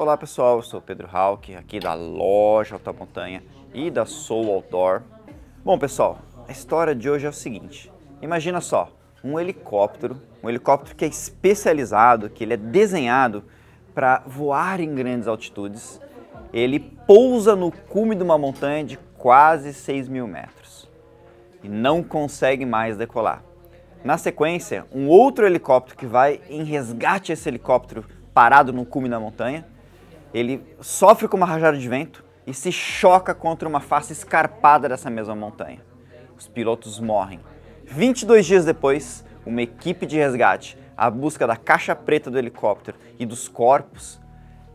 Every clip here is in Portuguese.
Olá pessoal, eu sou Pedro Hawk, aqui da loja Alta Montanha e da Soul Outdoor. Bom pessoal, a história de hoje é o seguinte: imagina só, um helicóptero, um helicóptero que é especializado, que ele é desenhado para voar em grandes altitudes. Ele pousa no cume de uma montanha de quase 6 mil metros e não consegue mais decolar. Na sequência, um outro helicóptero que vai em resgate a esse helicóptero parado no cume da montanha, ele sofre com uma rajada de vento e se choca contra uma face escarpada dessa mesma montanha. Os pilotos morrem. 22 dias depois, uma equipe de resgate, à busca da caixa preta do helicóptero e dos corpos,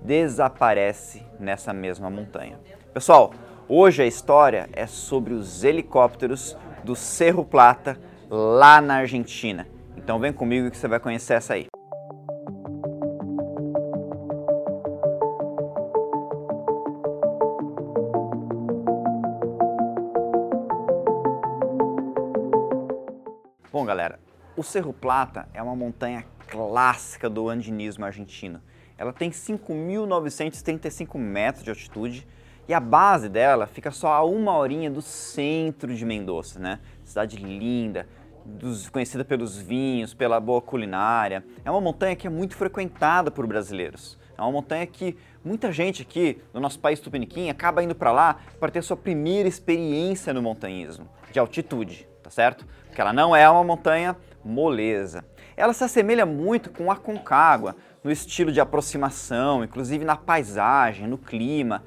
desaparece nessa mesma montanha. Pessoal, hoje a história é sobre os helicópteros do Cerro Plata lá na Argentina. Então vem comigo que você vai conhecer essa aí. Cerro Plata é uma montanha clássica do andinismo argentino. Ela tem 5.935 metros de altitude e a base dela fica só a uma horinha do centro de Mendoza, né? Cidade linda, dos, conhecida pelos vinhos, pela boa culinária. É uma montanha que é muito frequentada por brasileiros. É uma montanha que muita gente aqui no nosso país tupiniquim acaba indo para lá para ter sua primeira experiência no montanhismo, de altitude, tá certo? Porque ela não é uma montanha moleza. Ela se assemelha muito com a Concagua, no estilo de aproximação, inclusive na paisagem, no clima.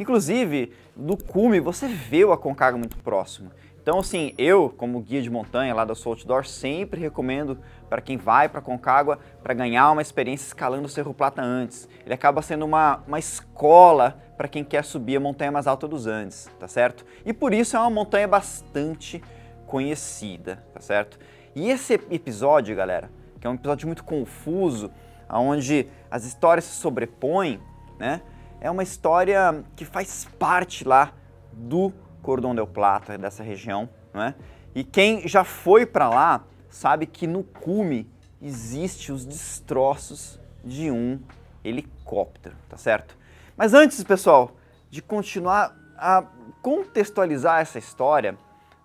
Inclusive, no cume você vê o Aconcagua muito próximo. Então, assim, eu, como guia de montanha lá da Soul Outdoor, sempre recomendo para quem vai para Concagua para ganhar uma experiência escalando o Cerro Plata antes. Ele acaba sendo uma, uma escola para quem quer subir a montanha mais alta dos Andes, tá certo? E por isso é uma montanha bastante conhecida, tá certo? E esse episódio, galera, que é um episódio muito confuso, onde as histórias se sobrepõem, né? é uma história que faz parte lá do Cordão del Plata, dessa região, né? E quem já foi para lá sabe que no cume existe os destroços de um helicóptero, tá certo? Mas antes, pessoal, de continuar a contextualizar essa história,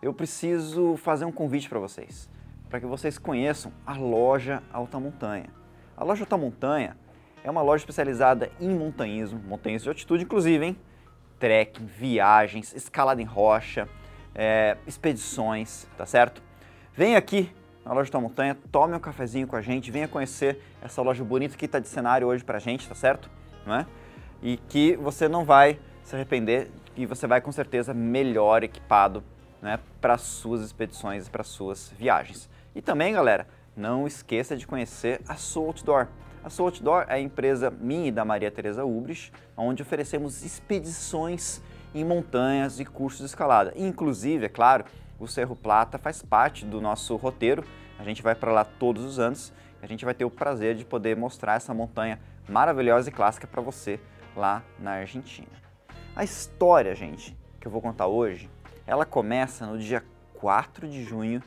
eu preciso fazer um convite para vocês, para que vocês conheçam a loja Alta Montanha. A loja Alta Montanha é uma loja especializada em montanhismo, montanhismo de altitude, inclusive, hein? Trekking, viagens, escalada em rocha, é, expedições, tá certo? Vem aqui na loja da montanha, tome um cafezinho com a gente, venha conhecer essa loja bonita que está de cenário hoje pra gente, tá certo? Não é? E que você não vai se arrepender e você vai com certeza melhor equipado né, para suas expedições e para suas viagens. E também, galera, não esqueça de conhecer a Soul Outdoor. A Soul Outdoor é a empresa minha e da Maria Tereza Ubris, onde oferecemos expedições em montanhas e cursos de escalada. Inclusive, é claro, o Cerro Plata faz parte do nosso roteiro. A gente vai para lá todos os anos. A gente vai ter o prazer de poder mostrar essa montanha maravilhosa e clássica para você lá na Argentina. A história, gente, que eu vou contar hoje, ela começa no dia 4 de junho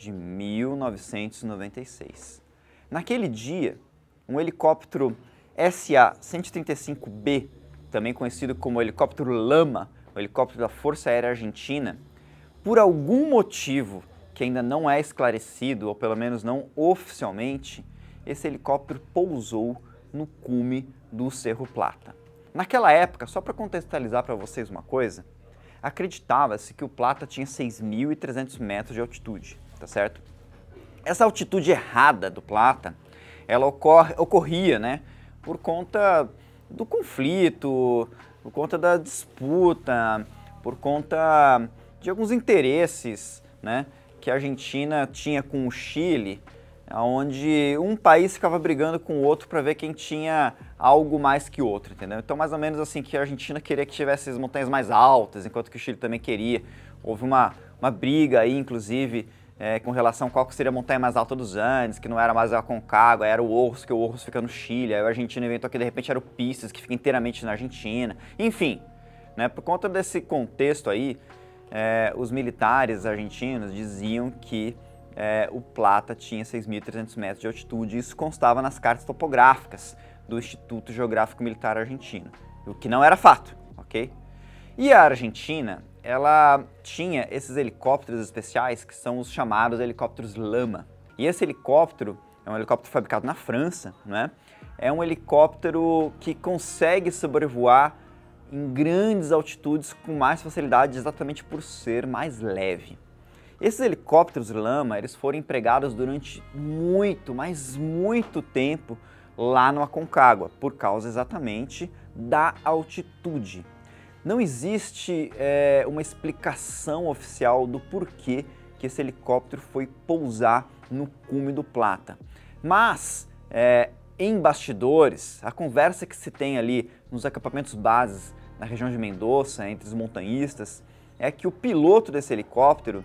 de 1996. Naquele dia, um helicóptero SA-135B, também conhecido como helicóptero Lama, o helicóptero da Força Aérea Argentina, por algum motivo que ainda não é esclarecido, ou pelo menos não oficialmente, esse helicóptero pousou no cume do Cerro Plata. Naquela época, só para contextualizar para vocês uma coisa, acreditava-se que o Plata tinha 6.300 metros de altitude, tá certo? Essa altitude errada do Plata ela ocorre, ocorria né, por conta do conflito, por conta da disputa, por conta de alguns interesses né, que a Argentina tinha com o Chile, onde um país ficava brigando com o outro para ver quem tinha algo mais que o outro, entendeu? Então, mais ou menos assim, que a Argentina queria que tivesse as montanhas mais altas, enquanto que o Chile também queria. Houve uma, uma briga aí, inclusive, é, com relação a qual seria a montanha mais alta dos Andes, que não era mais a Concagua, era o Orros, que o Orros fica no Chile, aí a Argentina inventou que de repente era o Pisces, que fica inteiramente na Argentina. Enfim, né, por conta desse contexto aí, é, os militares argentinos diziam que é, o Plata tinha 6.300 metros de altitude, isso constava nas cartas topográficas do Instituto Geográfico Militar Argentino, o que não era fato, ok? E a Argentina, ela tinha esses helicópteros especiais que são os chamados helicópteros Lama. E esse helicóptero é um helicóptero fabricado na França, né? É um helicóptero que consegue sobrevoar em grandes altitudes com mais facilidade exatamente por ser mais leve. Esses helicópteros Lama, eles foram empregados durante muito, mas muito tempo lá no Aconcagua, por causa exatamente da altitude. Não existe é, uma explicação oficial do porquê que esse helicóptero foi pousar no cume do Plata. Mas, é, em bastidores, a conversa que se tem ali nos acampamentos bases na região de Mendoza, entre os montanhistas, é que o piloto desse helicóptero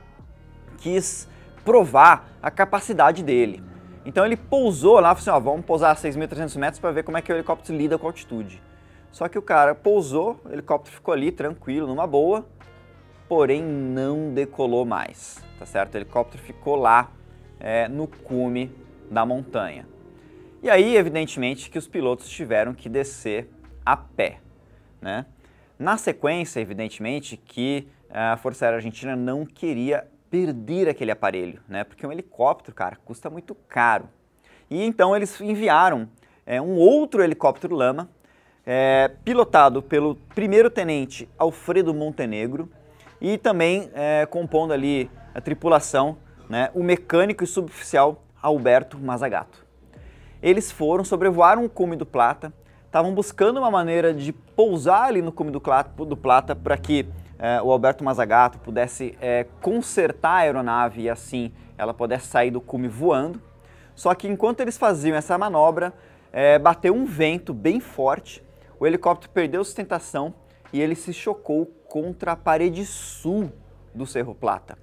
quis provar a capacidade dele. Então ele pousou lá, falou assim, ó, vamos pousar a 6.300 metros para ver como é que o helicóptero lida com a altitude. Só que o cara pousou, o helicóptero ficou ali tranquilo, numa boa, porém não decolou mais, tá certo? O helicóptero ficou lá é, no cume da montanha. E aí, evidentemente, que os pilotos tiveram que descer a pé, né? Na sequência, evidentemente, que a Força Aérea Argentina não queria perder aquele aparelho, né? Porque um helicóptero, cara, custa muito caro. E então eles enviaram é, um outro helicóptero Lama, é, pilotado pelo primeiro-tenente Alfredo Montenegro e também é, compondo ali a tripulação, né, o mecânico e suboficial Alberto Mazagato. Eles foram, sobrevoaram o cume do Plata, estavam buscando uma maneira de pousar ali no cume do, Plata para que é, o Alberto Mazagato pudesse é, consertar a aeronave e assim ela pudesse sair do cume voando. Só que enquanto eles faziam essa manobra, é, bateu um vento bem forte, o helicóptero perdeu sustentação e ele se chocou contra a parede sul do Cerro Plata.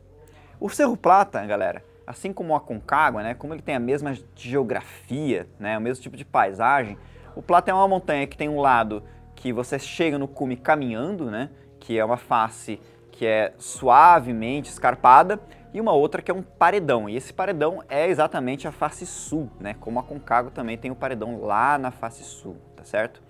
O Cerro Plata, galera, assim como o Aconcagua, né, como ele tem a mesma geografia, né, o mesmo tipo de paisagem, o Plata é uma montanha que tem um lado que você chega no cume caminhando, né, que é uma face que é suavemente escarpada, e uma outra que é um paredão. E esse paredão é exatamente a face sul, né? Como a Concagua também tem o um paredão lá na face sul, tá certo?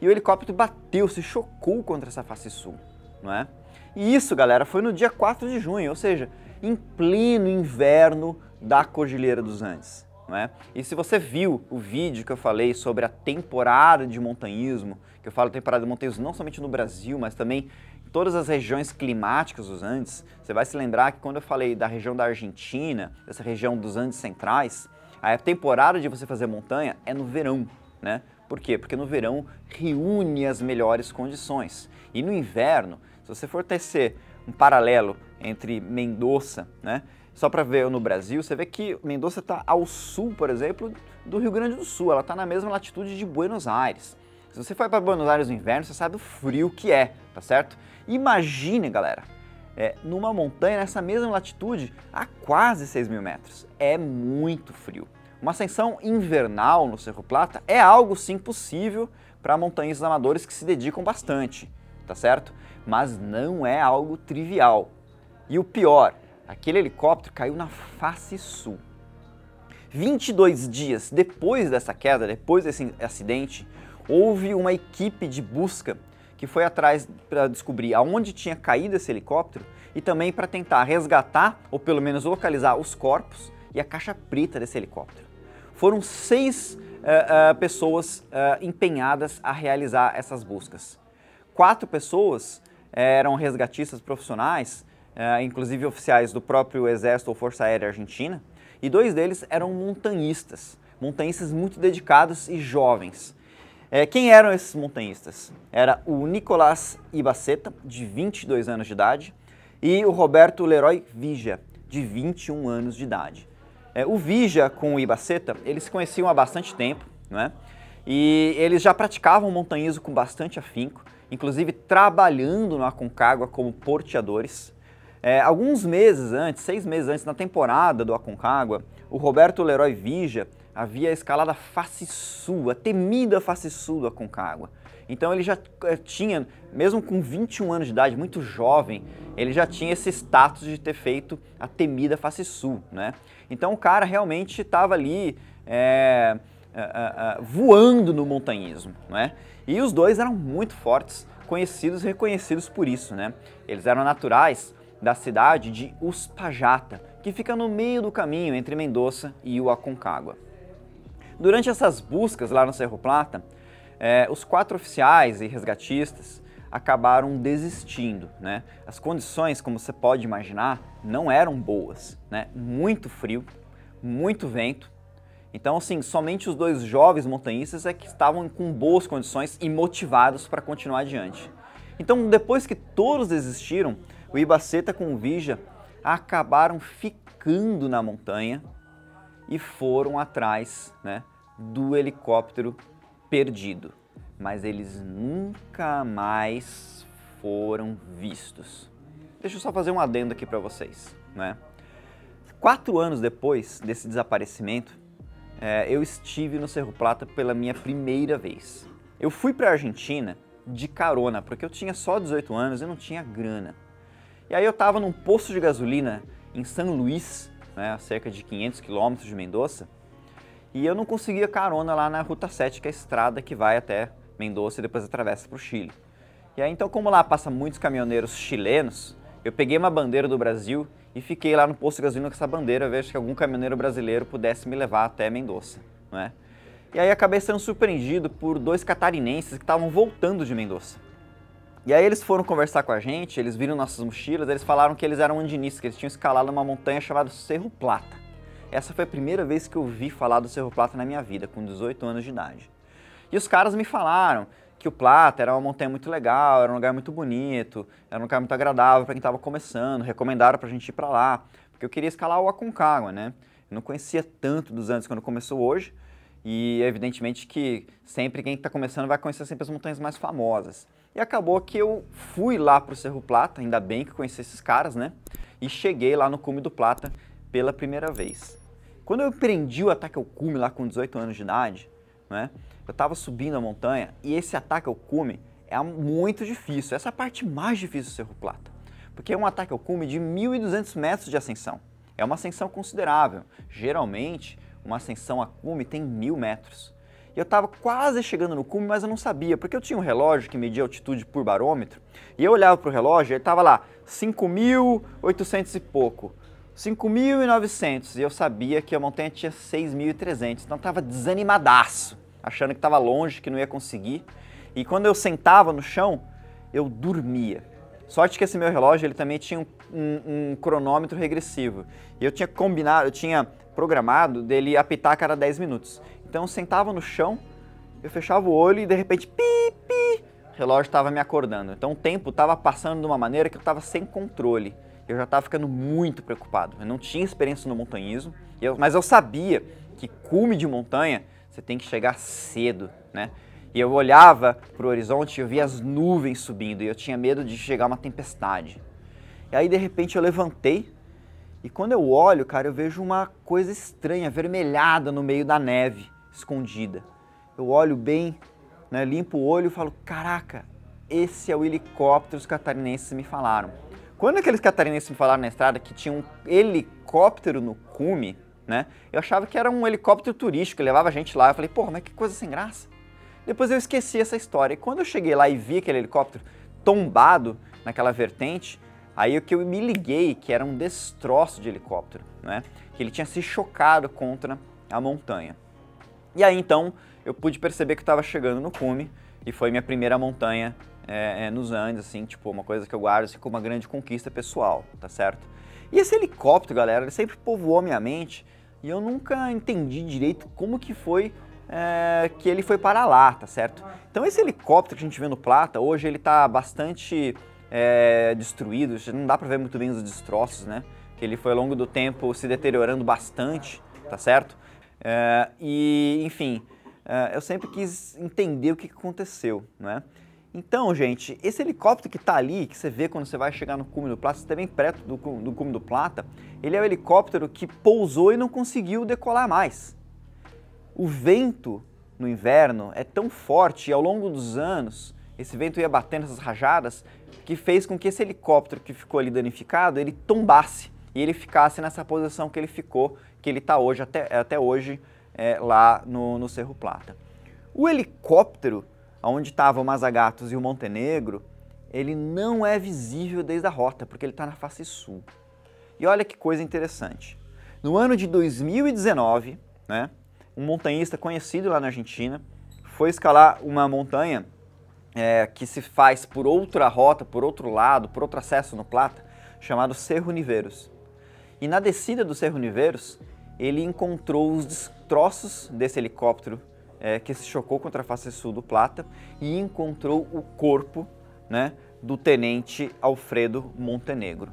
E o helicóptero bateu, se chocou contra essa face sul, não é? E isso, galera, foi no dia 4 de junho, ou seja, em pleno inverno da Cordilheira dos Andes. Não é? E se você viu o vídeo que eu falei sobre a temporada de montanhismo, que eu falo temporada de montanhismo não somente no Brasil, mas também em todas as regiões climáticas dos Andes, você vai se lembrar que quando eu falei da região da Argentina, dessa região dos Andes centrais, a temporada de você fazer montanha é no verão, né? Por quê? Porque no verão reúne as melhores condições. E no inverno, se você for tecer um paralelo entre Mendoza, né? Só para ver no Brasil, você vê que Mendoza está ao sul, por exemplo, do Rio Grande do Sul. Ela está na mesma latitude de Buenos Aires. Se você for para Buenos Aires no inverno, você sabe o frio que é, tá certo? Imagine, galera, é, numa montanha nessa mesma latitude a quase 6 mil metros. É muito frio. Uma ascensão invernal no Cerro Plata é algo sim possível para montanhistas amadores que se dedicam bastante, tá certo? Mas não é algo trivial. E o pior, aquele helicóptero caiu na face sul. 22 dias depois dessa queda, depois desse acidente, houve uma equipe de busca que foi atrás para descobrir aonde tinha caído esse helicóptero e também para tentar resgatar ou pelo menos localizar os corpos e a caixa preta desse helicóptero. Foram seis uh, uh, pessoas uh, empenhadas a realizar essas buscas. Quatro pessoas eram resgatistas profissionais inclusive oficiais do próprio Exército ou Força Aérea Argentina, e dois deles eram montanhistas, montanhistas muito dedicados e jovens. Quem eram esses montanhistas? Era o Nicolás Ibaceta, de 22 anos de idade, e o Roberto Leroy Vigia, de 21 anos de idade. É, o Vigia com o Ibaceta, eles se conheciam há bastante tempo, né? e eles já praticavam montanhismo com bastante afinco, inclusive trabalhando no Aconcagua como porteadores. É, alguns meses antes, seis meses antes, na temporada do Aconcagua, o Roberto Leroy Vigia havia escalado a face sul, a temida face sul do Aconcagua. Então ele já é, tinha, mesmo com 21 anos de idade, muito jovem, ele já tinha esse status de ter feito a temida face sul, né? Então o cara realmente estava ali é, uh, uh, voando no montanhismo, né? E os dois eram muito fortes, conhecidos e reconhecidos por isso, né? Eles eram naturais da cidade de Uspajata, que fica no meio do caminho entre Mendoza e o Aconcagua. Durante essas buscas lá no Cerro Plata, eh, os quatro oficiais e resgatistas acabaram desistindo. Né? As condições, como você pode imaginar, não eram boas. Né? Muito frio, muito vento. Então, assim, somente os dois jovens montanhistas é que estavam com boas condições e motivados para continuar adiante. Então, depois que todos desistiram, o Ibaceta com o Vija acabaram ficando na montanha e foram atrás né, do helicóptero perdido mas eles nunca mais foram vistos. Deixa eu só fazer um adendo aqui para vocês. Né? Quatro anos depois desse desaparecimento, é, eu estive no Cerro Plata pela minha primeira vez. Eu fui para a Argentina de carona, porque eu tinha só 18 anos e não tinha grana. E aí eu estava num posto de gasolina em São Luís, né, a cerca de 500 quilômetros de Mendoza, e eu não conseguia carona lá na Ruta 7, que é a estrada que vai até Mendoza e depois atravessa para o Chile. E aí então, como lá passa muitos caminhoneiros chilenos, eu peguei uma bandeira do Brasil e fiquei lá no posto de gasolina com essa bandeira, ver se algum caminhoneiro brasileiro pudesse me levar até Mendoza, não é? E aí acabei sendo surpreendido por dois catarinenses que estavam voltando de Mendoza. E aí eles foram conversar com a gente, eles viram nossas mochilas, eles falaram que eles eram andinistas, que eles tinham escalado uma montanha chamada Cerro Plata. Essa foi a primeira vez que eu vi falar do Cerro Plata na minha vida, com 18 anos de idade. E os caras me falaram que o Plata era uma montanha muito legal, era um lugar muito bonito, era um lugar muito agradável para quem estava começando, recomendaram para a gente ir para lá, porque eu queria escalar o Aconcagua, né? Eu não conhecia tanto dos Andes quando começou hoje, e evidentemente que sempre quem está começando vai conhecer sempre as montanhas mais famosas. E acabou que eu fui lá para o Cerro Plata, ainda bem que conheci esses caras, né? E cheguei lá no Cume do Plata pela primeira vez. Quando eu empreendi o ataque ao cume lá com 18 anos de idade, né? Eu estava subindo a montanha e esse ataque ao cume é muito difícil. Essa é a parte mais difícil do Cerro Plata, porque é um ataque ao cume de 1.200 metros de ascensão. É uma ascensão considerável. Geralmente, uma ascensão a cume tem mil metros. E eu estava quase chegando no cume, mas eu não sabia, porque eu tinha um relógio que media altitude por barômetro, e eu olhava para o relógio e ele estava lá, 5.800 e pouco, 5.900, e eu sabia que a montanha tinha 6.300, então estava desanimadaço achando que estava longe, que não ia conseguir. E quando eu sentava no chão, eu dormia. Sorte que esse meu relógio ele também tinha um, um, um cronômetro regressivo. E eu tinha combinado, eu tinha programado dele apitar a cada 10 minutos. Então eu sentava no chão, eu fechava o olho e de repente, pi, pi, o relógio estava me acordando. Então o tempo estava passando de uma maneira que eu estava sem controle. Eu já estava ficando muito preocupado. Eu não tinha experiência no montanhismo, mas eu sabia que cume de montanha você tem que chegar cedo, né? E eu olhava para o horizonte e eu via as nuvens subindo e eu tinha medo de chegar uma tempestade. E aí de repente eu levantei e quando eu olho, cara, eu vejo uma coisa estranha, avermelhada no meio da neve, escondida. Eu olho bem, né, limpo o olho e falo: "Caraca, esse é o helicóptero que os catarinenses me falaram". Quando aqueles catarinenses me falaram na estrada que tinha um helicóptero no cume, né? Eu achava que era um helicóptero turístico, levava a gente lá. Eu falei, porra, mas que coisa sem graça. Depois eu esqueci essa história. E quando eu cheguei lá e vi aquele helicóptero tombado naquela vertente, aí o que eu me liguei que era um destroço de helicóptero, né? Que ele tinha se chocado contra a montanha. E aí então eu pude perceber que eu estava chegando no cume e foi minha primeira montanha é, é, nos Andes, assim, tipo, uma coisa que eu guardo assim, como uma grande conquista pessoal, tá certo? E esse helicóptero, galera, ele sempre povoou minha mente e eu nunca entendi direito como que foi é, que ele foi para lá, tá certo? Então esse helicóptero que a gente vê no Plata, hoje ele está bastante é, destruído, não dá para ver muito bem os destroços, né? Que ele foi ao longo do tempo se deteriorando bastante, tá certo? É, e, enfim, é, eu sempre quis entender o que aconteceu, né? Então, gente, esse helicóptero que está ali, que você vê quando você vai chegar no cume do Plata, você está bem perto do, do cume do Plata, ele é o helicóptero que pousou e não conseguiu decolar mais. O vento no inverno é tão forte e ao longo dos anos esse vento ia batendo essas rajadas que fez com que esse helicóptero que ficou ali danificado, ele tombasse e ele ficasse nessa posição que ele ficou, que ele está hoje, até, até hoje, é, lá no, no Cerro Plata. O helicóptero, onde estavam o Mazagatos e o Montenegro, ele não é visível desde a rota, porque ele está na face sul. E olha que coisa interessante. No ano de 2019, né, um montanhista conhecido lá na Argentina foi escalar uma montanha é, que se faz por outra rota, por outro lado, por outro acesso no Plata, chamado Cerro Niveiros. E na descida do Cerro Niveiros, ele encontrou os destroços desse helicóptero é, que se chocou contra a face sul do Plata e encontrou o corpo né, do tenente Alfredo Montenegro,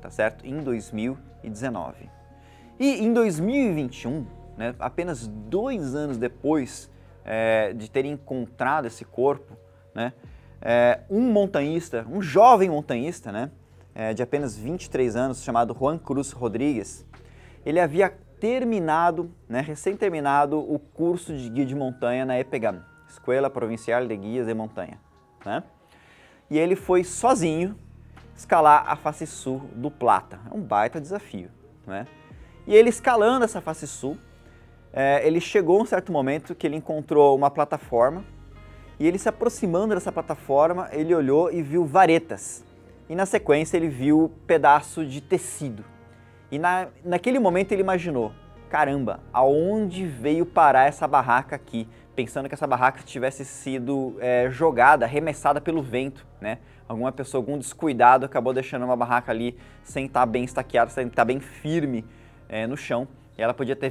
tá certo? Em 2019. E em 2021, né, apenas dois anos depois é, de ter encontrado esse corpo, né, é, um montanhista, um jovem montanhista, né, é, de apenas 23 anos, chamado Juan Cruz Rodrigues, ele havia terminado, né, recém-terminado o curso de guia de montanha na EPEGAM, Escola Provincial de Guias de Montanha. Né? E ele foi sozinho escalar a face sul do Plata. É um baita desafio. Né? E ele escalando essa face sul, é, ele chegou um certo momento que ele encontrou uma plataforma e ele se aproximando dessa plataforma, ele olhou e viu varetas. E na sequência ele viu pedaço de tecido. E na, naquele momento ele imaginou, caramba, aonde veio parar essa barraca aqui? Pensando que essa barraca tivesse sido é, jogada, arremessada pelo vento, né? Alguma pessoa, algum descuidado acabou deixando uma barraca ali sem estar bem estaqueada, sem estar bem firme é, no chão. E ela podia ter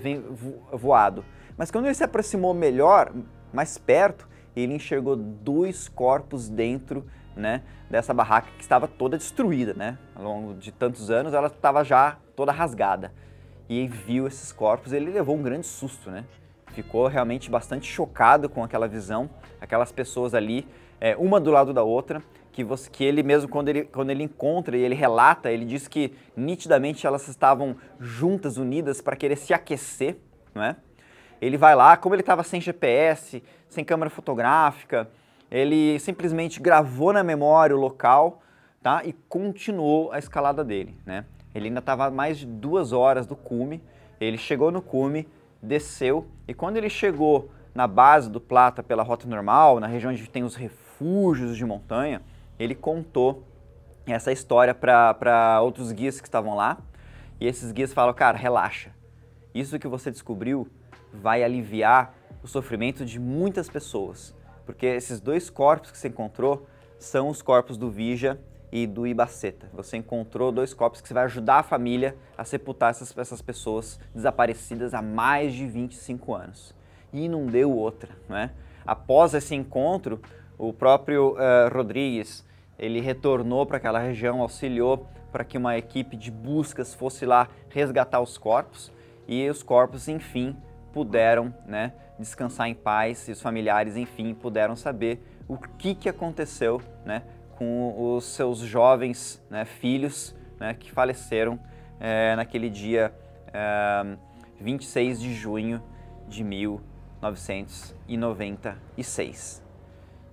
voado. Mas quando ele se aproximou melhor, mais perto, ele enxergou dois corpos dentro né, dessa barraca que estava toda destruída, né? Ao longo de tantos anos ela estava já toda rasgada. E viu esses corpos, ele levou um grande susto, né? Ficou realmente bastante chocado com aquela visão, aquelas pessoas ali, é, uma do lado da outra, que, você, que ele mesmo, quando ele, quando ele encontra e ele relata, ele diz que nitidamente elas estavam juntas, unidas, para querer se aquecer, não é? Ele vai lá, como ele estava sem GPS, sem câmera fotográfica, ele simplesmente gravou na memória o local tá? e continuou a escalada dele. Né? Ele ainda estava mais de duas horas do cume, ele chegou no cume, desceu e quando ele chegou na base do Plata pela rota normal, na região onde tem os refúgios de montanha, ele contou essa história para outros guias que estavam lá. E esses guias falam, cara, relaxa, isso que você descobriu vai aliviar o sofrimento de muitas pessoas. Porque esses dois corpos que você encontrou são os corpos do Vija e do Ibaceta. Você encontrou dois corpos que vai ajudar a família a sepultar essas, essas pessoas desaparecidas há mais de 25 anos. E não deu outra, não é? Após esse encontro, o próprio uh, Rodrigues, ele retornou para aquela região, auxiliou para que uma equipe de buscas fosse lá resgatar os corpos e os corpos, enfim, puderam né, descansar em paz e os familiares, enfim, puderam saber o que, que aconteceu né, com os seus jovens né, filhos né, que faleceram é, naquele dia é, 26 de junho de 1996.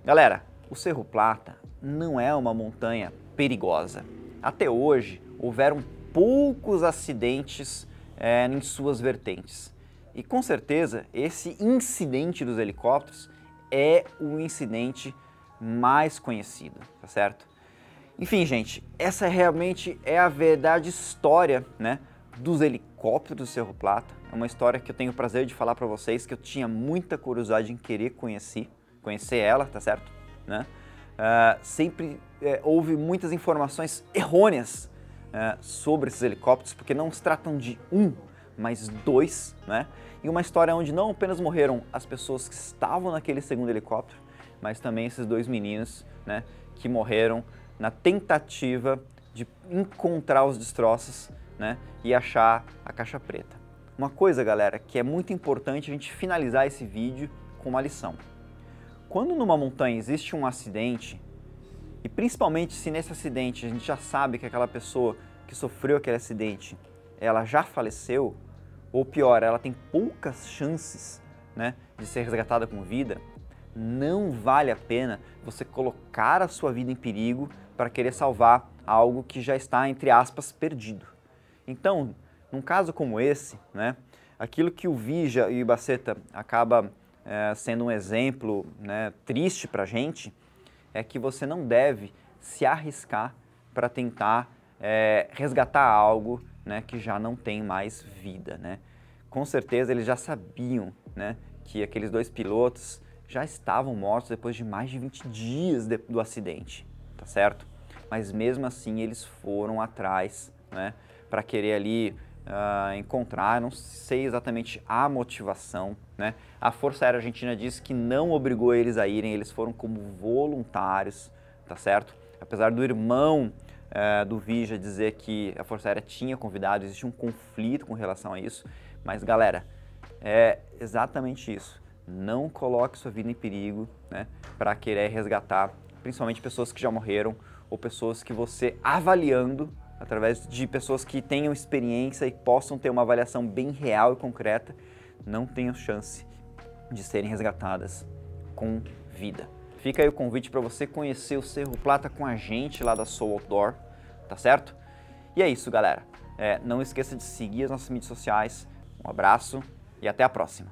Galera, o Cerro Plata não é uma montanha perigosa. Até hoje, houveram poucos acidentes é, em suas vertentes. E com certeza esse incidente dos helicópteros é o incidente mais conhecido, tá certo? Enfim, gente, essa realmente é a verdade história, né, dos helicópteros do Cerro Plata. É uma história que eu tenho o prazer de falar para vocês, que eu tinha muita curiosidade em querer conhecer, conhecer ela, tá certo? Né? Uh, sempre uh, houve muitas informações errôneas uh, sobre esses helicópteros, porque não se tratam de um mais dois, né? E uma história onde não apenas morreram as pessoas que estavam naquele segundo helicóptero, mas também esses dois meninos, né, que morreram na tentativa de encontrar os destroços, né, e achar a caixa preta. Uma coisa, galera, que é muito importante a gente finalizar esse vídeo com uma lição. Quando numa montanha existe um acidente, e principalmente se nesse acidente a gente já sabe que aquela pessoa que sofreu aquele acidente, ela já faleceu, ou pior, ela tem poucas chances né, de ser resgatada com vida, não vale a pena você colocar a sua vida em perigo para querer salvar algo que já está, entre aspas, perdido. Então, num caso como esse, né, Aquilo que o Vija e o Ibaceta acaba é, sendo um exemplo né, triste para a gente é que você não deve se arriscar para tentar é, resgatar algo né, que já não tem mais vida. Né? Com certeza eles já sabiam né, que aqueles dois pilotos já estavam mortos depois de mais de 20 dias de, do acidente, tá certo? Mas mesmo assim eles foram atrás, né, para querer ali uh, encontrar, não sei exatamente a motivação, né? A Força Aérea Argentina disse que não obrigou eles a irem, eles foram como voluntários, tá certo? Apesar do irmão uh, do Vija dizer que a Força Aérea tinha convidado, existe um conflito com relação a isso, mas galera, é exatamente isso. Não coloque sua vida em perigo né, para querer resgatar, principalmente pessoas que já morreram ou pessoas que você avaliando através de pessoas que tenham experiência e possam ter uma avaliação bem real e concreta, não tenham chance de serem resgatadas com vida. Fica aí o convite para você conhecer o Cerro Plata com a gente lá da Soul Outdoor, tá certo? E é isso, galera. É, não esqueça de seguir as nossas mídias sociais. Um abraço e até a próxima.